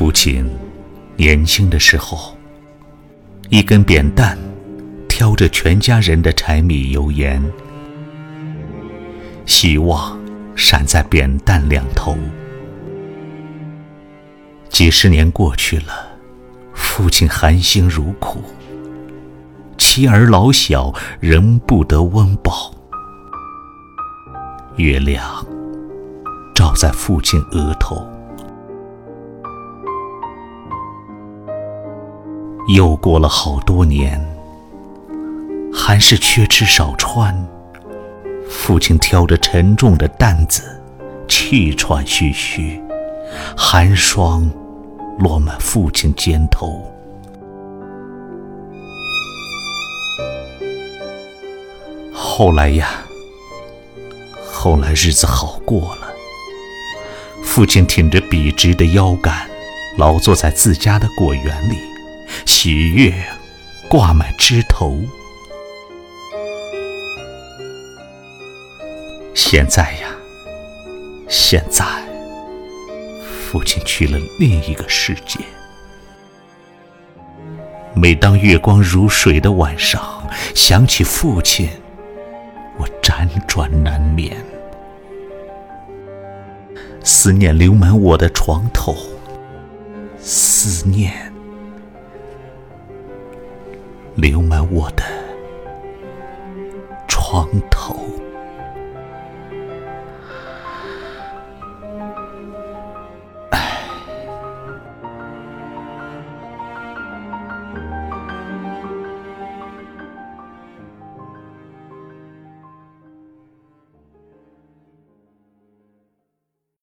父亲年轻的时候，一根扁担挑着全家人的柴米油盐，希望闪在扁担两头。几十年过去了，父亲含辛茹苦，妻儿老小仍不得温饱。月亮照在父亲额头。又过了好多年，还是缺吃少穿。父亲挑着沉重的担子，气喘吁吁，寒霜落满父亲肩头。后来呀，后来日子好过了。父亲挺着笔直的腰杆，劳作在自家的果园里。喜悦挂满枝头。现在呀，现在，父亲去了另一个世界。每当月光如水的晚上，想起父亲，我辗转难眠，思念流满我的床头，思念。流满我的床头。